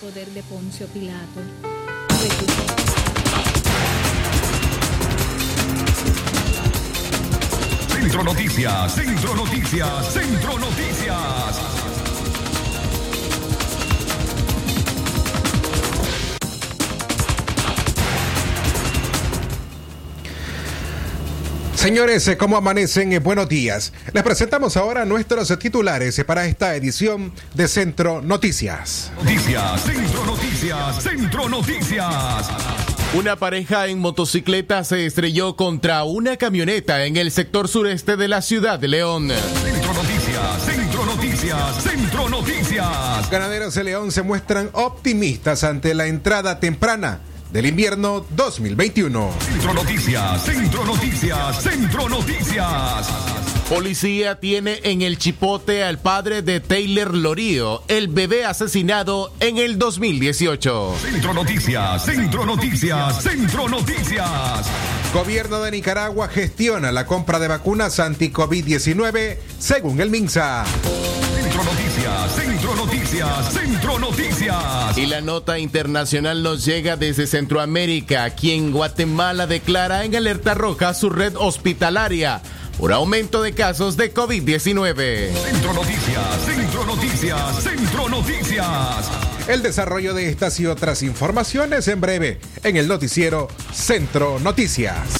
poder de Poncio Pilato. Centro Noticias, Centro Noticias, Centro Noticias. Señores, eh, ¿cómo amanecen? Eh, buenos días. Les presentamos ahora nuestros titulares eh, para esta edición de Centro Noticias. Noticias, Centro Noticias, Centro Noticias. Una pareja en motocicleta se estrelló contra una camioneta en el sector sureste de la ciudad de León. Centro Noticias, Centro Noticias, Centro Noticias. Ganaderos de León se muestran optimistas ante la entrada temprana del invierno 2021. Centro Noticias, Centro Noticias, Centro Noticias. Policía tiene en el chipote al padre de Taylor Lorío, el bebé asesinado en el 2018. Centro Noticias, Centro Noticias, Centro Noticias. Gobierno de Nicaragua gestiona la compra de vacunas anti-COVID-19 según el MINSA. Centro Noticias, Centro Noticias, Centro Noticias. Y la nota internacional nos llega desde Centroamérica, quien Guatemala declara en alerta roja su red hospitalaria por aumento de casos de COVID-19. Centro Noticias, Centro Noticias, Centro Noticias. El desarrollo de estas y otras informaciones en breve en el noticiero Centro Noticias.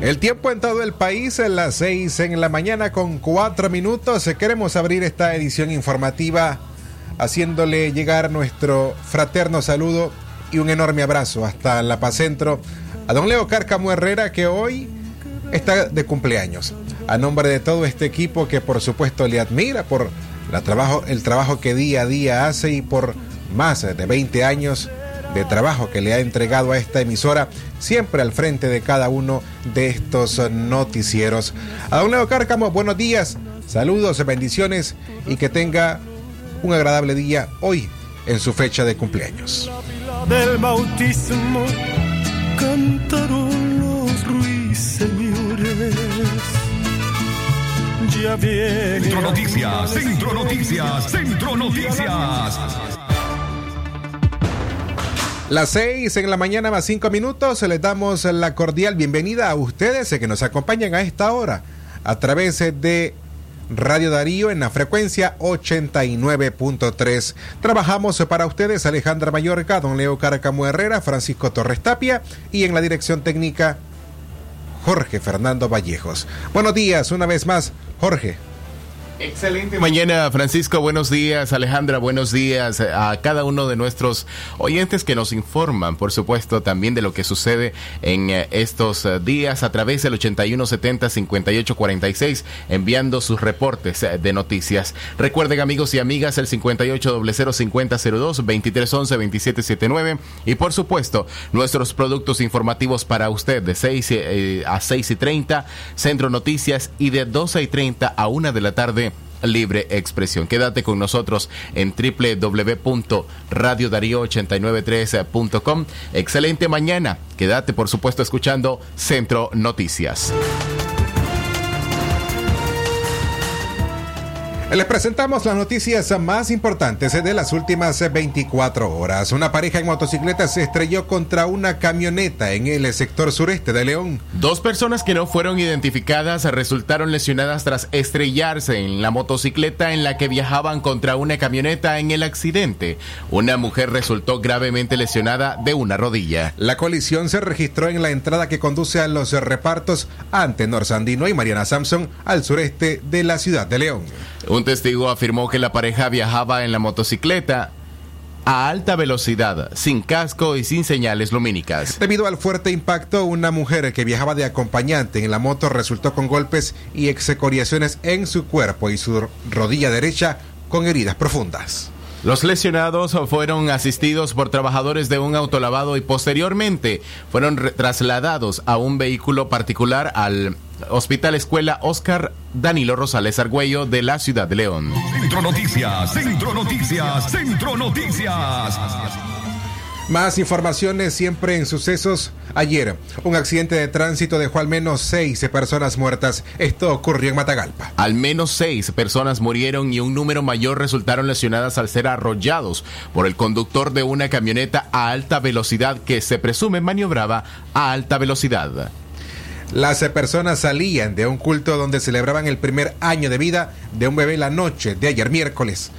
El tiempo en todo el país en las seis en la mañana con cuatro minutos. Queremos abrir esta edición informativa haciéndole llegar nuestro fraterno saludo y un enorme abrazo hasta La Paz Centro a don Leo Cárcamo Herrera que hoy está de cumpleaños. A nombre de todo este equipo que por supuesto le admira por la trabajo, el trabajo que día a día hace y por más de 20 años de trabajo que le ha entregado a esta emisora, siempre al frente de cada uno de estos noticieros. A don Leo Cárcamo, buenos días, saludos, bendiciones y que tenga un agradable día hoy en su fecha de cumpleaños. Del bautismo cantaron los ruiseñores. Ya viene. Centro Noticias, Centro Noticias, Centro Noticias. Las seis en la mañana más cinco minutos, les damos la cordial bienvenida a ustedes que nos acompañan a esta hora a través de Radio Darío en la frecuencia 89.3. Trabajamos para ustedes Alejandra Mayorga, don Leo Caracamo Herrera, Francisco Torres Tapia y en la dirección técnica Jorge Fernando Vallejos. Buenos días, una vez más, Jorge. Excelente mañana, Francisco. Buenos días, Alejandra. Buenos días a cada uno de nuestros oyentes que nos informan, por supuesto, también de lo que sucede en eh, estos eh, días a través del 8170-5846, enviando sus reportes eh, de noticias. Recuerden, amigos y amigas, el 58005002-2311-2779 y, por supuesto, nuestros productos informativos para usted de 6 a 6 y 30, Centro Noticias y de 12 y 30 a 1 de la tarde libre expresión. Quédate con nosotros en www.radiodarío893.com. Excelente mañana. Quédate, por supuesto, escuchando Centro Noticias. Les presentamos las noticias más importantes de las últimas 24 horas. Una pareja en motocicleta se estrelló contra una camioneta en el sector sureste de León. Dos personas que no fueron identificadas resultaron lesionadas tras estrellarse en la motocicleta en la que viajaban contra una camioneta en el accidente. Una mujer resultó gravemente lesionada de una rodilla. La colisión se registró en la entrada que conduce a los repartos ante Norsandino y Mariana Samson al sureste de la ciudad de León. Un testigo afirmó que la pareja viajaba en la motocicleta a alta velocidad, sin casco y sin señales lumínicas. Debido al fuerte impacto, una mujer que viajaba de acompañante en la moto resultó con golpes y excoriaciones en su cuerpo y su rodilla derecha con heridas profundas. Los lesionados fueron asistidos por trabajadores de un autolavado y posteriormente fueron trasladados a un vehículo particular al Hospital Escuela Oscar Danilo Rosales Argüello de la ciudad de León. Centro Noticias, Centro Noticias, Centro Noticias. Más informaciones siempre en sucesos. Ayer, un accidente de tránsito dejó al menos seis personas muertas. Esto ocurrió en Matagalpa. Al menos seis personas murieron y un número mayor resultaron lesionadas al ser arrollados por el conductor de una camioneta a alta velocidad que se presume maniobraba a alta velocidad. Las personas salían de un culto donde celebraban el primer año de vida de un bebé la noche de ayer miércoles.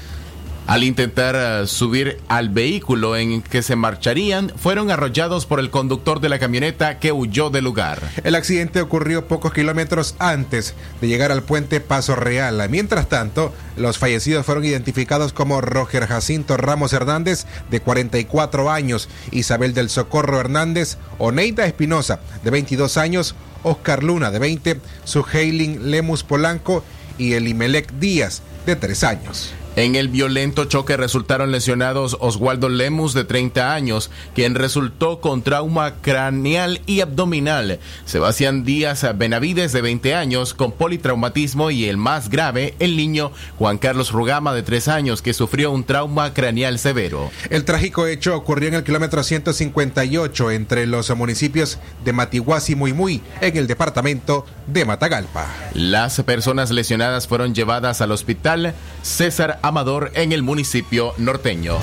Al intentar eh, subir al vehículo en que se marcharían, fueron arrollados por el conductor de la camioneta que huyó del lugar. El accidente ocurrió pocos kilómetros antes de llegar al puente Paso Real. Mientras tanto, los fallecidos fueron identificados como Roger Jacinto Ramos Hernández, de 44 años, Isabel del Socorro Hernández, Oneida Espinosa, de 22 años, Oscar Luna, de 20, Suheilin Lemus Polanco y Elimelec Díaz, de 3 años. En el violento choque resultaron lesionados Oswaldo Lemus, de 30 años, quien resultó con trauma craneal y abdominal. Sebastián Díaz Benavides, de 20 años, con politraumatismo y el más grave, el niño Juan Carlos Rugama, de 3 años, que sufrió un trauma craneal severo. El trágico hecho ocurrió en el kilómetro 158 entre los municipios de Matiguasi y Muy, en el departamento de Matagalpa. Las personas lesionadas fueron llevadas al hospital César Amador en el municipio norteño.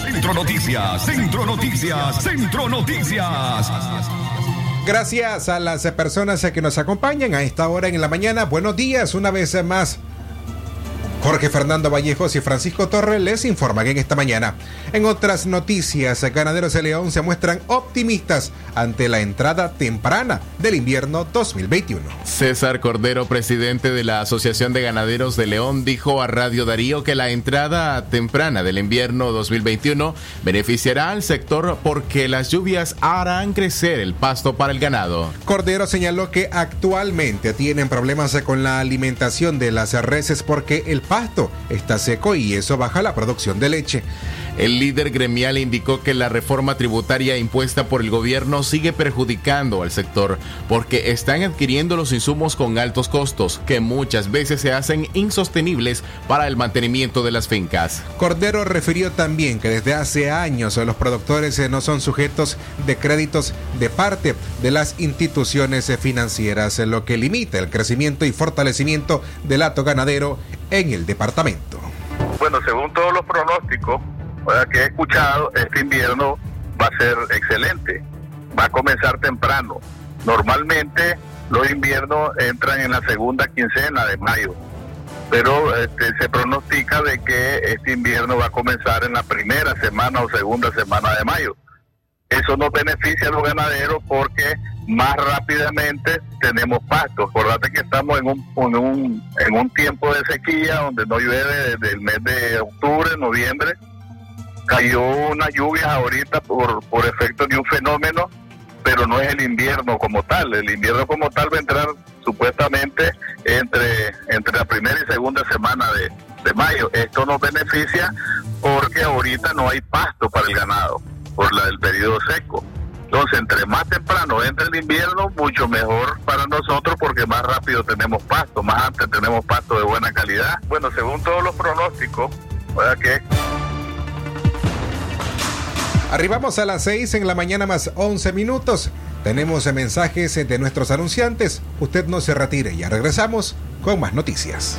Centro Noticias, Centro Noticias, Centro Noticias. Gracias a las personas que nos acompañan a esta hora en la mañana. Buenos días, una vez más. Jorge Fernando Vallejos y Francisco Torres les informan en esta mañana. En otras noticias, ganaderos de León se muestran optimistas ante la entrada temprana del invierno 2021. César Cordero, presidente de la Asociación de Ganaderos de León, dijo a Radio Darío que la entrada temprana del invierno 2021 beneficiará al sector porque las lluvias harán crecer el pasto para el ganado. Cordero señaló que actualmente tienen problemas con la alimentación de las reses porque el pasto está seco y eso baja la producción de leche. El líder gremial indicó que la reforma tributaria impuesta por el gobierno sigue perjudicando al sector porque están adquiriendo los insumos con altos costos que muchas veces se hacen insostenibles para el mantenimiento de las fincas. Cordero refirió también que desde hace años los productores no son sujetos de créditos de parte de las instituciones financieras, lo que limita el crecimiento y fortalecimiento del hato ganadero en el departamento. Bueno, según todos los pronósticos que he escuchado, este invierno va a ser excelente, va a comenzar temprano. Normalmente los inviernos entran en la segunda quincena de mayo, pero este, se pronostica de que este invierno va a comenzar en la primera semana o segunda semana de mayo. Eso nos beneficia a los ganaderos porque más rápidamente tenemos pasto. Acordate que estamos en un, en un, en un tiempo de sequía donde no llueve desde el mes de octubre, noviembre. Cayó unas lluvias ahorita por, por efecto de un fenómeno, pero no es el invierno como tal. El invierno como tal va a entrar supuestamente entre, entre la primera y segunda semana de, de mayo. Esto nos beneficia porque ahorita no hay pasto para el ganado por la del periodo seco. Entonces, entre más temprano entre el invierno, mucho mejor para nosotros porque más rápido tenemos pasto, más antes tenemos pasto de buena calidad. Bueno, según todos los pronósticos, ¿verdad que? Arribamos a las 6 en la mañana más 11 minutos. Tenemos mensajes de nuestros anunciantes. Usted no se retire, ya regresamos con más noticias.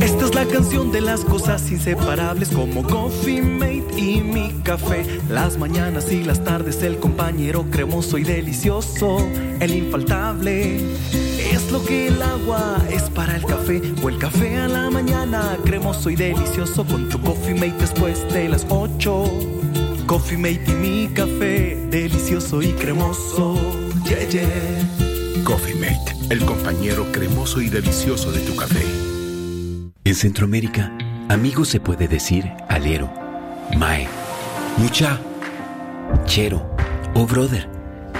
Esta es la canción de las cosas inseparables como Coffee Mate y mi café. Las mañanas y las tardes el compañero cremoso y delicioso, el infaltable. Es lo que el agua es para el café o el café a la mañana cremoso y delicioso con tu Coffee Mate después de las 8. Coffee Mate y mi café, delicioso y cremoso. Yeah, yeah. Coffee Mate, el compañero cremoso y delicioso de tu café. En Centroamérica, amigo se puede decir alero, mae, mucha, chero o brother.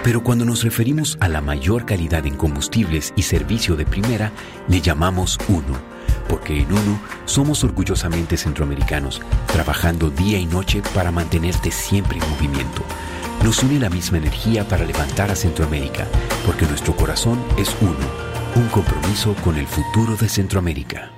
Pero cuando nos referimos a la mayor calidad en combustibles y servicio de primera, le llamamos uno, porque en uno somos orgullosamente centroamericanos, trabajando día y noche para mantenerte siempre en movimiento. Nos une la misma energía para levantar a Centroamérica, porque nuestro corazón es uno, un compromiso con el futuro de Centroamérica.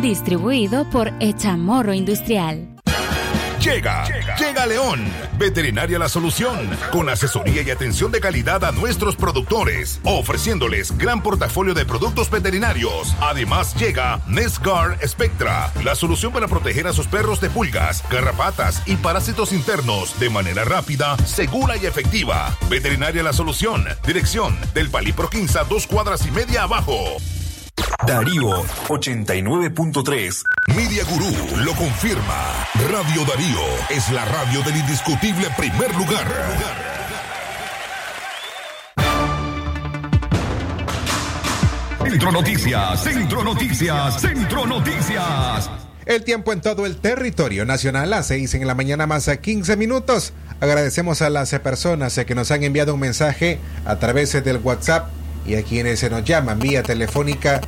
Distribuido por Echamorro Industrial. Llega, llega León, Veterinaria La Solución, con asesoría y atención de calidad a nuestros productores, ofreciéndoles gran portafolio de productos veterinarios. Además llega Nescar Spectra, la solución para proteger a sus perros de pulgas, garrapatas y parásitos internos de manera rápida, segura y efectiva. Veterinaria La Solución, dirección del Palipro 15, dos cuadras y media abajo. Darío 89.3. Media Gurú lo confirma. Radio Darío es la radio del indiscutible primer lugar. Centro Noticias, Centro Noticias, Centro Noticias. El tiempo en todo el territorio nacional a 6 en la mañana más a 15 minutos. Agradecemos a las personas que nos han enviado un mensaje a través del WhatsApp y a quienes se nos llaman vía telefónica.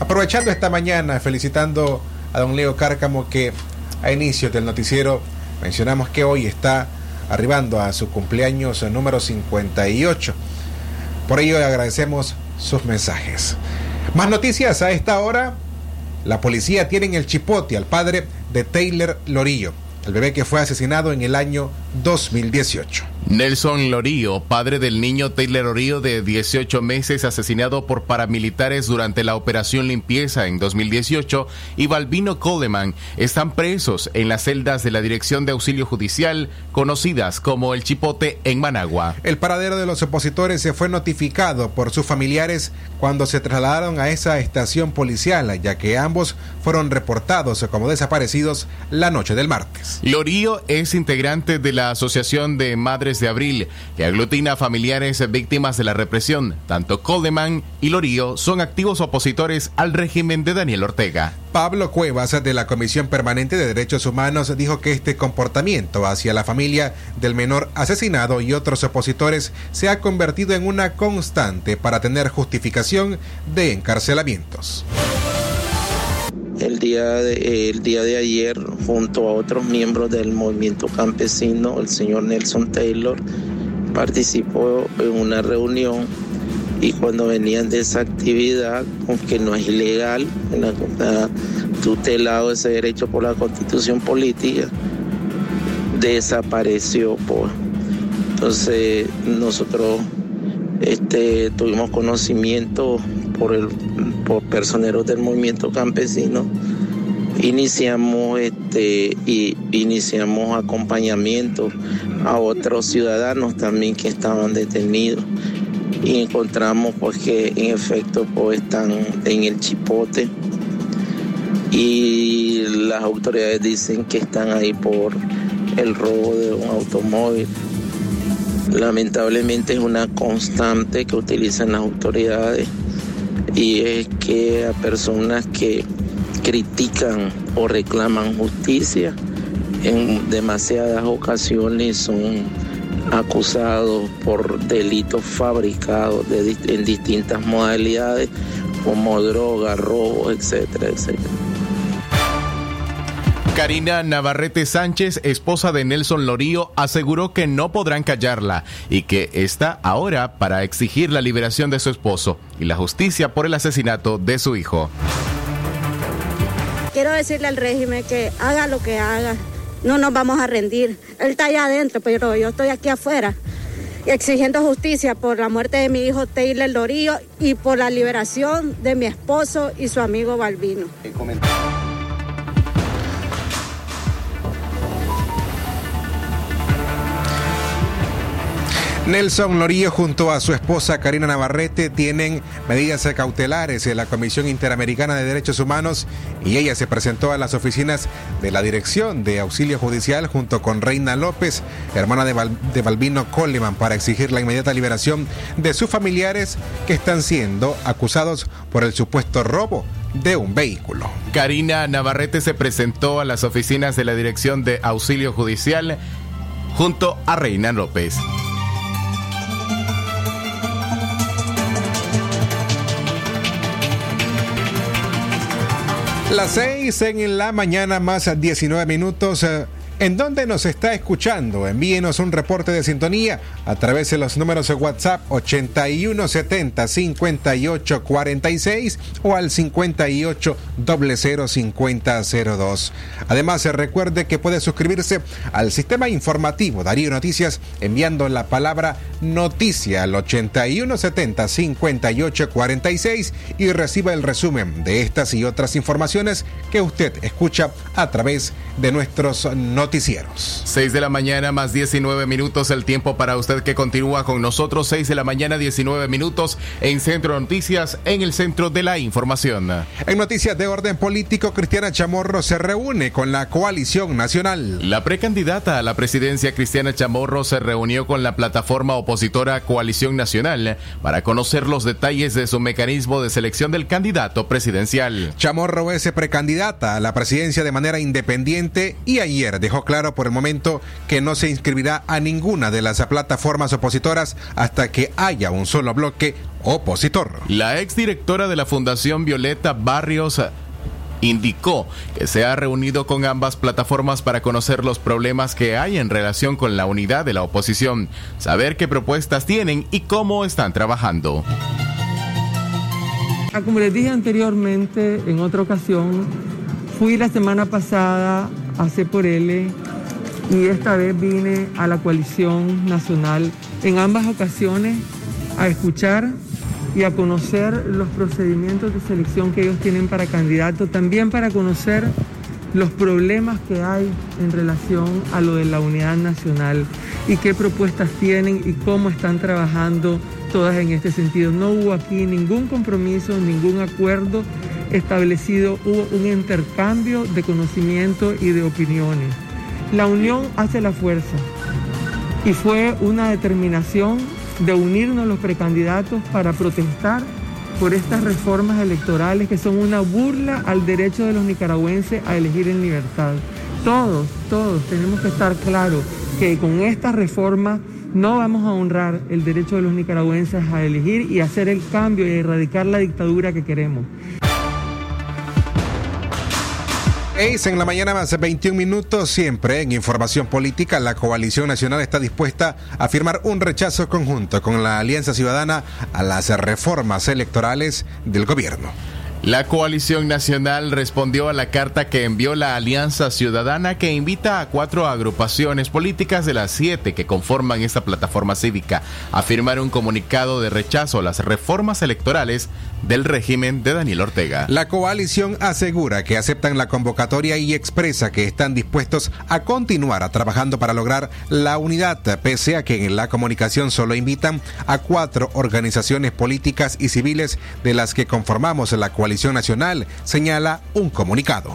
Aprovechando esta mañana, felicitando a don Leo Cárcamo que a inicio del noticiero mencionamos que hoy está arribando a su cumpleaños número 58. Por ello agradecemos sus mensajes. Más noticias a esta hora. La policía tiene en el chipote al padre de Taylor Lorillo, el bebé que fue asesinado en el año 2018. Nelson Lorío, padre del niño Taylor Lorío de 18 meses asesinado por paramilitares durante la operación limpieza en 2018, y Balbino Coleman están presos en las celdas de la Dirección de Auxilio Judicial, conocidas como el Chipote en Managua. El paradero de los opositores se fue notificado por sus familiares cuando se trasladaron a esa estación policial, ya que ambos fueron reportados como desaparecidos la noche del martes. Lorío es integrante de la Asociación de Madres de Abril, que aglutina familiares víctimas de la represión. Tanto Coleman y Lorío son activos opositores al régimen de Daniel Ortega. Pablo Cuevas de la Comisión Permanente de Derechos Humanos dijo que este comportamiento hacia la familia del menor asesinado y otros opositores se ha convertido en una constante para tener justificación de encarcelamientos. El día, de, ayer, junto a otros miembros del movimiento campesino, el señor Nelson Taylor participó en una reunión y cuando venían de esa actividad, aunque no es ilegal, tutelado ese derecho por la constitución política, desapareció. Pues. Entonces nosotros este, tuvimos conocimiento por personeros del movimiento campesino, iniciamos, este, y iniciamos acompañamiento a otros ciudadanos también que estaban detenidos y encontramos pues que en efecto pues están en el chipote y las autoridades dicen que están ahí por el robo de un automóvil. Lamentablemente es una constante que utilizan las autoridades y es que a personas que critican o reclaman justicia en demasiadas ocasiones son acusados por delitos fabricados en distintas modalidades como droga, robo, etcétera, etcétera. Karina Navarrete Sánchez, esposa de Nelson Lorío, aseguró que no podrán callarla y que está ahora para exigir la liberación de su esposo y la justicia por el asesinato de su hijo. Quiero decirle al régimen que haga lo que haga, no nos vamos a rendir. Él está allá adentro, pero yo estoy aquí afuera exigiendo justicia por la muerte de mi hijo Taylor Lorío y por la liberación de mi esposo y su amigo Balbino. Nelson Lorillo junto a su esposa Karina Navarrete tienen medidas cautelares en la Comisión Interamericana de Derechos Humanos y ella se presentó a las oficinas de la Dirección de Auxilio Judicial junto con Reina López, hermana de, de Balbino Coleman, para exigir la inmediata liberación de sus familiares que están siendo acusados por el supuesto robo de un vehículo. Karina Navarrete se presentó a las oficinas de la Dirección de Auxilio Judicial junto a Reina López. Las seis en la mañana más 19 minutos. ¿En dónde nos está escuchando? Envíenos un reporte de sintonía a través de los números de WhatsApp 8170 5846 o al 58 5002. Además, recuerde que puede suscribirse al sistema informativo Darío Noticias enviando la palabra noticia al 8170 5846 y reciba el resumen de estas y otras informaciones que usted escucha a través de nuestros noticieros noticieros. 6 de la mañana más 19 minutos el tiempo para usted que continúa con nosotros. 6 de la mañana 19 minutos en Centro Noticias, en el centro de la información. En noticias de orden político, Cristiana Chamorro se reúne con la coalición nacional. La precandidata a la presidencia, Cristiana Chamorro, se reunió con la plataforma opositora Coalición Nacional para conocer los detalles de su mecanismo de selección del candidato presidencial. Chamorro es precandidata a la presidencia de manera independiente y ayer dejó claro por el momento que no se inscribirá a ninguna de las plataformas opositoras hasta que haya un solo bloque opositor. La exdirectora de la Fundación Violeta Barrios indicó que se ha reunido con ambas plataformas para conocer los problemas que hay en relación con la unidad de la oposición, saber qué propuestas tienen y cómo están trabajando. Ah, como les dije anteriormente, en otra ocasión, fui la semana pasada hace por L y esta vez vine a la coalición nacional en ambas ocasiones a escuchar y a conocer los procedimientos de selección que ellos tienen para candidatos, también para conocer los problemas que hay en relación a lo de la unidad nacional y qué propuestas tienen y cómo están trabajando todas en este sentido. No hubo aquí ningún compromiso, ningún acuerdo establecido, hubo un intercambio de conocimiento y de opiniones. La unión hace la fuerza y fue una determinación de unirnos los precandidatos para protestar por estas reformas electorales que son una burla al derecho de los nicaragüenses a elegir en libertad. Todos, todos tenemos que estar claros que con estas reformas no vamos a honrar el derecho de los nicaragüenses a elegir y hacer el cambio y erradicar la dictadura que queremos. En la mañana más 21 minutos, siempre en información política, la coalición nacional está dispuesta a firmar un rechazo conjunto con la Alianza Ciudadana a las reformas electorales del gobierno. La coalición nacional respondió a la carta que envió la Alianza Ciudadana que invita a cuatro agrupaciones políticas de las siete que conforman esta plataforma cívica a firmar un comunicado de rechazo a las reformas electorales del régimen de Daniel Ortega. La coalición asegura que aceptan la convocatoria y expresa que están dispuestos a continuar trabajando para lograr la unidad, pese a que en la comunicación solo invitan a cuatro organizaciones políticas y civiles de las que conformamos la coalición coalición nacional, señala un comunicado.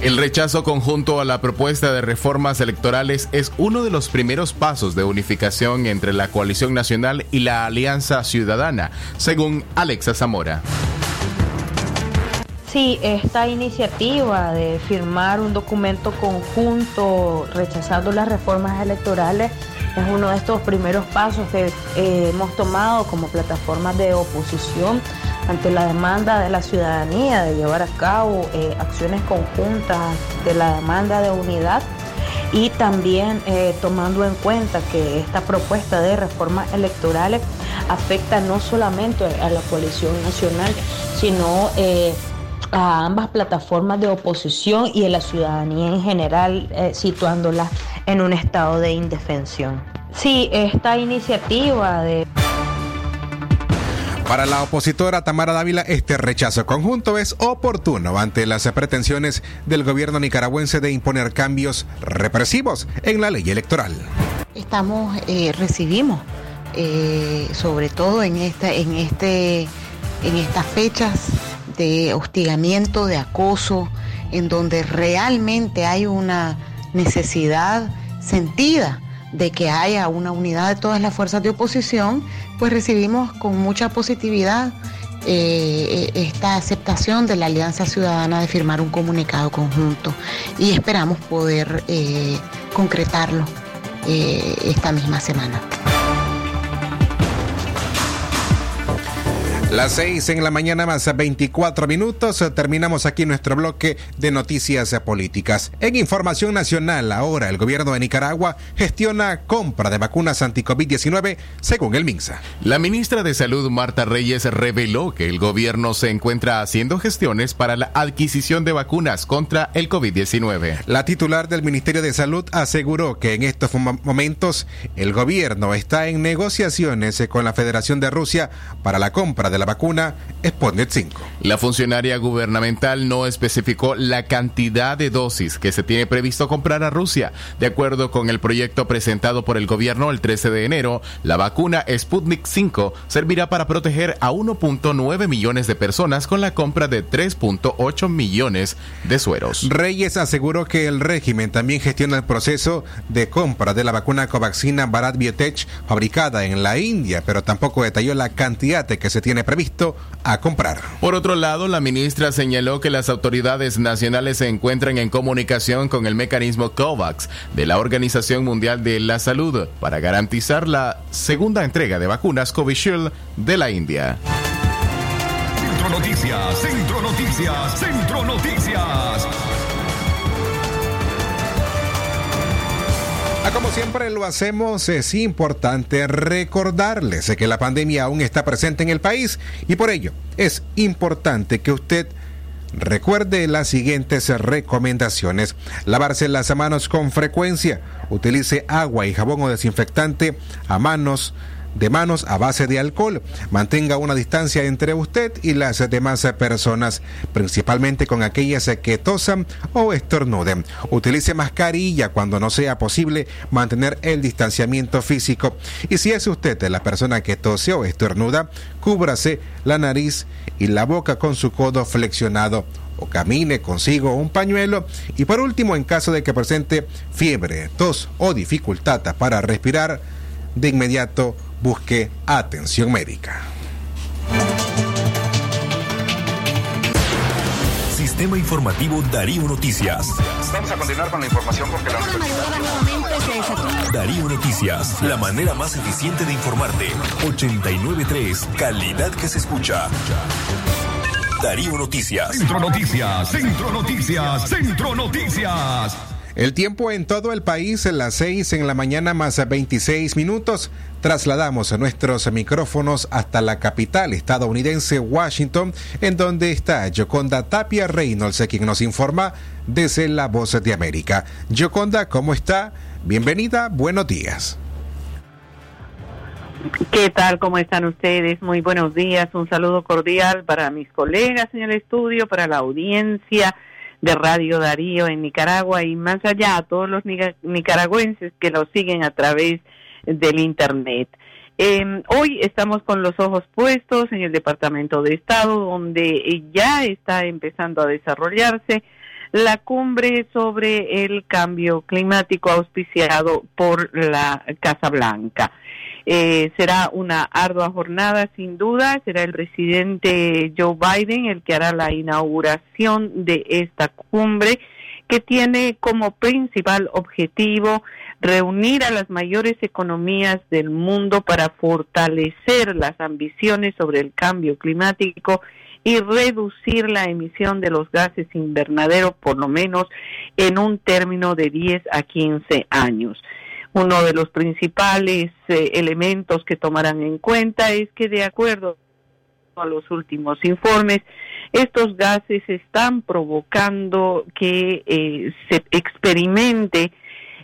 El rechazo conjunto a la propuesta de reformas electorales es uno de los primeros pasos de unificación entre la coalición nacional y la Alianza Ciudadana, según Alexa Zamora. Sí, esta iniciativa de firmar un documento conjunto rechazando las reformas electorales es uno de estos primeros pasos que eh, hemos tomado como plataforma de oposición ante la demanda de la ciudadanía de llevar a cabo eh, acciones conjuntas de la demanda de unidad y también eh, tomando en cuenta que esta propuesta de reformas electorales afecta no solamente a la coalición nacional, sino a ambas plataformas de oposición y a la ciudadanía en general, eh, situándola en un estado de indefensión. Sí, esta iniciativa de... Para la opositora Tamara Dávila, este rechazo conjunto es oportuno ante las pretensiones del gobierno nicaragüense de imponer cambios represivos en la ley electoral. Estamos, eh, recibimos, eh, sobre todo en, esta, en, este, en estas fechas, de hostigamiento, de acoso, en donde realmente hay una necesidad sentida de que haya una unidad de todas las fuerzas de oposición, pues recibimos con mucha positividad eh, esta aceptación de la Alianza Ciudadana de firmar un comunicado conjunto y esperamos poder eh, concretarlo eh, esta misma semana. Las 6 en la mañana más 24 minutos. Terminamos aquí nuestro bloque de noticias políticas. En información nacional, ahora el gobierno de Nicaragua gestiona compra de vacunas anti-COVID-19 según el MINSA. La ministra de Salud, Marta Reyes, reveló que el gobierno se encuentra haciendo gestiones para la adquisición de vacunas contra el COVID-19. La titular del Ministerio de Salud aseguró que en estos momentos el gobierno está en negociaciones con la Federación de Rusia para la compra de la vacuna Sputnik 5. La funcionaria gubernamental no especificó la cantidad de dosis que se tiene previsto comprar a Rusia. De acuerdo con el proyecto presentado por el gobierno el 13 de enero, la vacuna Sputnik 5 servirá para proteger a 1.9 millones de personas con la compra de 3.8 millones de sueros. Reyes aseguró que el régimen también gestiona el proceso de compra de la vacuna Covaxina Bharat Biotech fabricada en la India, pero tampoco detalló la cantidad de que se tiene previsto a comprar. Por otro lado, la ministra señaló que las autoridades nacionales se encuentran en comunicación con el mecanismo COVAX de la Organización Mundial de la Salud para garantizar la segunda entrega de vacunas Covishield de la India. Centro Noticias, Centro Noticias, Centro Noticias. Como siempre lo hacemos, es importante recordarles que la pandemia aún está presente en el país y por ello es importante que usted recuerde las siguientes recomendaciones. Lavarse las manos con frecuencia, utilice agua y jabón o desinfectante a manos de manos a base de alcohol. Mantenga una distancia entre usted y las demás personas, principalmente con aquellas que tosan o estornuden. Utilice mascarilla cuando no sea posible mantener el distanciamiento físico. Y si es usted la persona que tose o estornuda, cúbrase la nariz y la boca con su codo flexionado o camine consigo un pañuelo y por último en caso de que presente fiebre, tos o dificultad para respirar, de inmediato busque atención médica. Sistema Informativo Darío Noticias. Vamos a continuar con la información porque la Darío Noticias, la manera más eficiente de informarte. 893, calidad que se escucha. Darío Noticias. Centro Noticias, Centro Noticias, Centro Noticias. El tiempo en todo el país, en las 6 en la mañana más 26 minutos. Trasladamos a nuestros micrófonos hasta la capital estadounidense, Washington, en donde está Yoconda Tapia Reynolds, quien nos informa desde La Voz de América. Yoconda, ¿cómo está? Bienvenida, buenos días. ¿Qué tal? ¿Cómo están ustedes? Muy buenos días. Un saludo cordial para mis colegas en el estudio, para la audiencia de Radio Darío en Nicaragua y más allá a todos los nicaragüenses que lo siguen a través del Internet. Eh, hoy estamos con los ojos puestos en el Departamento de Estado, donde ya está empezando a desarrollarse la cumbre sobre el cambio climático auspiciado por la Casa Blanca. Eh, será una ardua jornada, sin duda. Será el presidente Joe Biden el que hará la inauguración de esta cumbre que tiene como principal objetivo reunir a las mayores economías del mundo para fortalecer las ambiciones sobre el cambio climático y reducir la emisión de los gases invernaderos por lo menos en un término de 10 a 15 años. Uno de los principales eh, elementos que tomarán en cuenta es que de acuerdo a los últimos informes, estos gases están provocando que eh, se experimente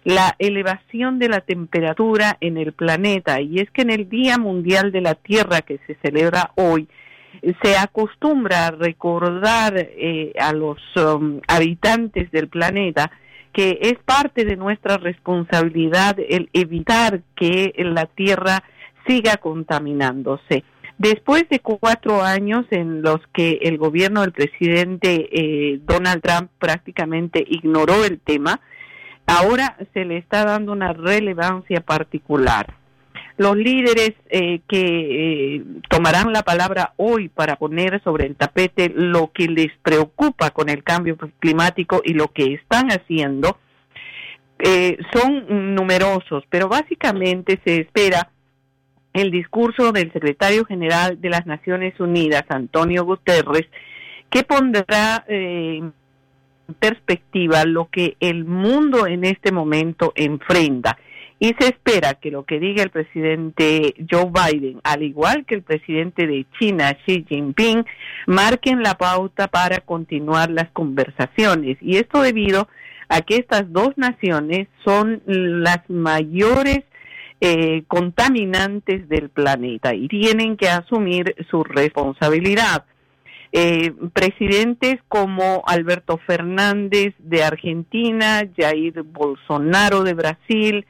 la elevación de la temperatura en el planeta. Y es que en el Día Mundial de la Tierra que se celebra hoy, se acostumbra a recordar eh, a los um, habitantes del planeta que es parte de nuestra responsabilidad el evitar que la Tierra siga contaminándose. Después de cuatro años en los que el gobierno del presidente eh, Donald Trump prácticamente ignoró el tema, ahora se le está dando una relevancia particular los líderes eh, que eh, tomarán la palabra hoy para poner sobre el tapete lo que les preocupa con el cambio climático y lo que están haciendo eh, son numerosos, pero básicamente se espera el discurso del secretario general de las Naciones Unidas, Antonio Guterres, que pondrá en perspectiva lo que el mundo en este momento enfrenta y se espera que lo que diga el presidente Joe Biden, al igual que el presidente de China, Xi Jinping, marquen la pauta para continuar las conversaciones. Y esto debido a que estas dos naciones son las mayores eh, contaminantes del planeta y tienen que asumir su responsabilidad. Eh, presidentes como Alberto Fernández de Argentina, Jair Bolsonaro de Brasil,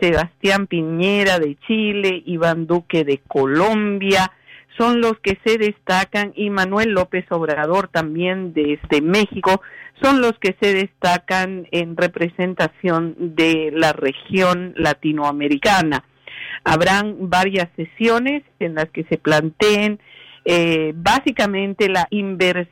Sebastián Piñera de Chile, Iván Duque de Colombia, son los que se destacan y Manuel López Obrador también desde México son los que se destacan en representación de la región latinoamericana. Habrán varias sesiones en las que se planteen eh, básicamente la inversión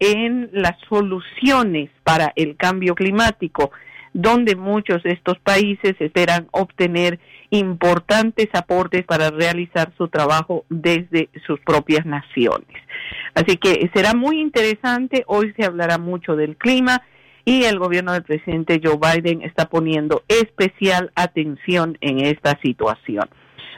en las soluciones para el cambio climático donde muchos de estos países esperan obtener importantes aportes para realizar su trabajo desde sus propias naciones. Así que será muy interesante, hoy se hablará mucho del clima y el gobierno del presidente Joe Biden está poniendo especial atención en esta situación.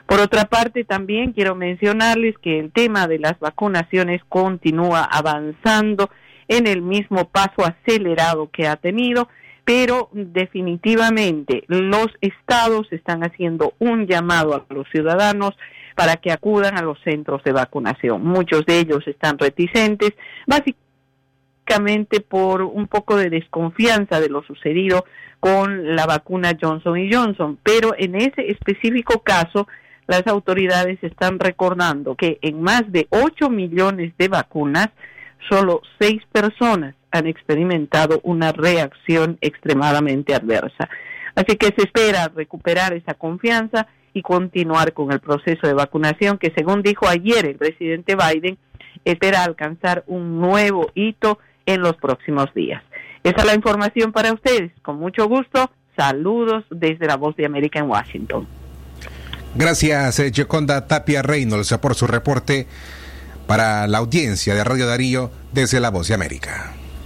Por otra parte, también quiero mencionarles que el tema de las vacunaciones continúa avanzando en el mismo paso acelerado que ha tenido pero definitivamente los estados están haciendo un llamado a los ciudadanos para que acudan a los centros de vacunación. Muchos de ellos están reticentes, básicamente por un poco de desconfianza de lo sucedido con la vacuna Johnson y Johnson, pero en ese específico caso las autoridades están recordando que en más de 8 millones de vacunas, solo 6 personas han experimentado una reacción extremadamente adversa. Así que se espera recuperar esa confianza y continuar con el proceso de vacunación que, según dijo ayer el presidente Biden, espera alcanzar un nuevo hito en los próximos días. Esa es la información para ustedes. Con mucho gusto, saludos desde la Voz de América en Washington. Gracias, eh, Tapia Reynolds, por su reporte para la audiencia de Radio Darío desde la Voz de América.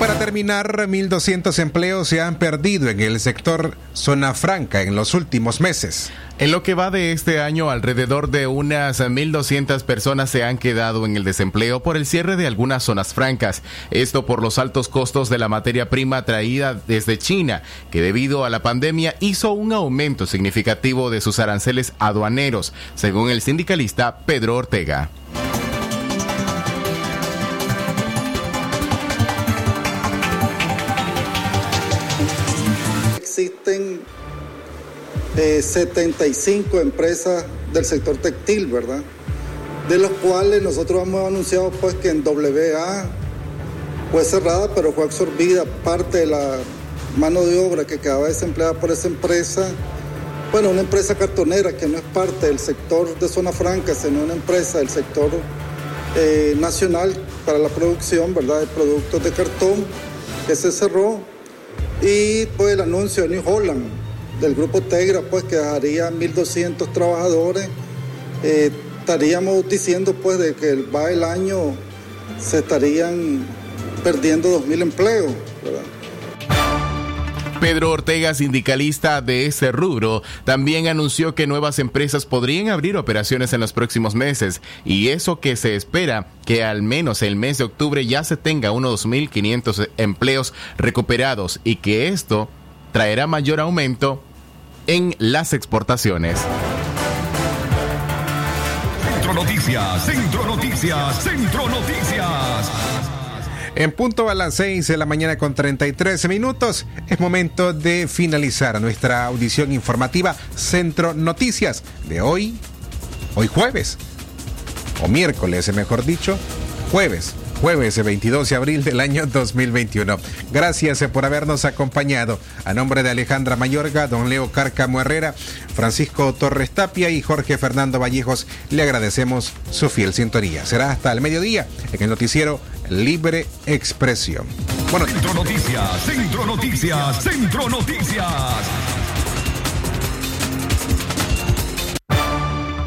Para terminar, 1.200 empleos se han perdido en el sector zona franca en los últimos meses. En lo que va de este año, alrededor de unas 1.200 personas se han quedado en el desempleo por el cierre de algunas zonas francas. Esto por los altos costos de la materia prima traída desde China, que debido a la pandemia hizo un aumento significativo de sus aranceles aduaneros, según el sindicalista Pedro Ortega. Eh, 75 empresas del sector textil, ¿verdad? De los cuales nosotros hemos anunciado pues que en WA fue cerrada, pero fue absorbida parte de la mano de obra que quedaba desempleada por esa empresa. Bueno, una empresa cartonera que no es parte del sector de zona franca, sino una empresa del sector eh, nacional para la producción, ¿verdad? De productos de cartón que se cerró y pues el anuncio de New Holland del grupo Tegra, pues que dejaría 1.200 trabajadores. Eh, estaríamos diciendo pues de que va el año se estarían perdiendo 2.000 empleos. Pedro Ortega, sindicalista de ese rubro, también anunció que nuevas empresas podrían abrir operaciones en los próximos meses y eso que se espera que al menos el mes de octubre ya se tenga unos 2.500 empleos recuperados y que esto traerá mayor aumento en las exportaciones. Centro Noticias, Centro Noticias, Centro Noticias. En punto a las 6 de la mañana con 33 minutos, es momento de finalizar nuestra audición informativa Centro Noticias de hoy, hoy jueves, o miércoles, mejor dicho, jueves, jueves 22 de abril del año 2021. Gracias por habernos acompañado. A nombre de Alejandra Mayorga, don Leo Cárcamo Herrera, Francisco Torres Tapia y Jorge Fernando Vallejos, le agradecemos su fiel sintonía. Será hasta el mediodía en el noticiero Libre Expresión. Centro Noticias, Centro Noticias, Centro Noticias.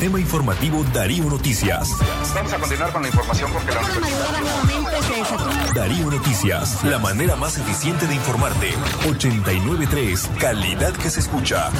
Sistema Informativo Darío Noticias. Vamos a continuar con la información porque la Darío Noticias, la manera más eficiente de informarte. 893, calidad que se escucha.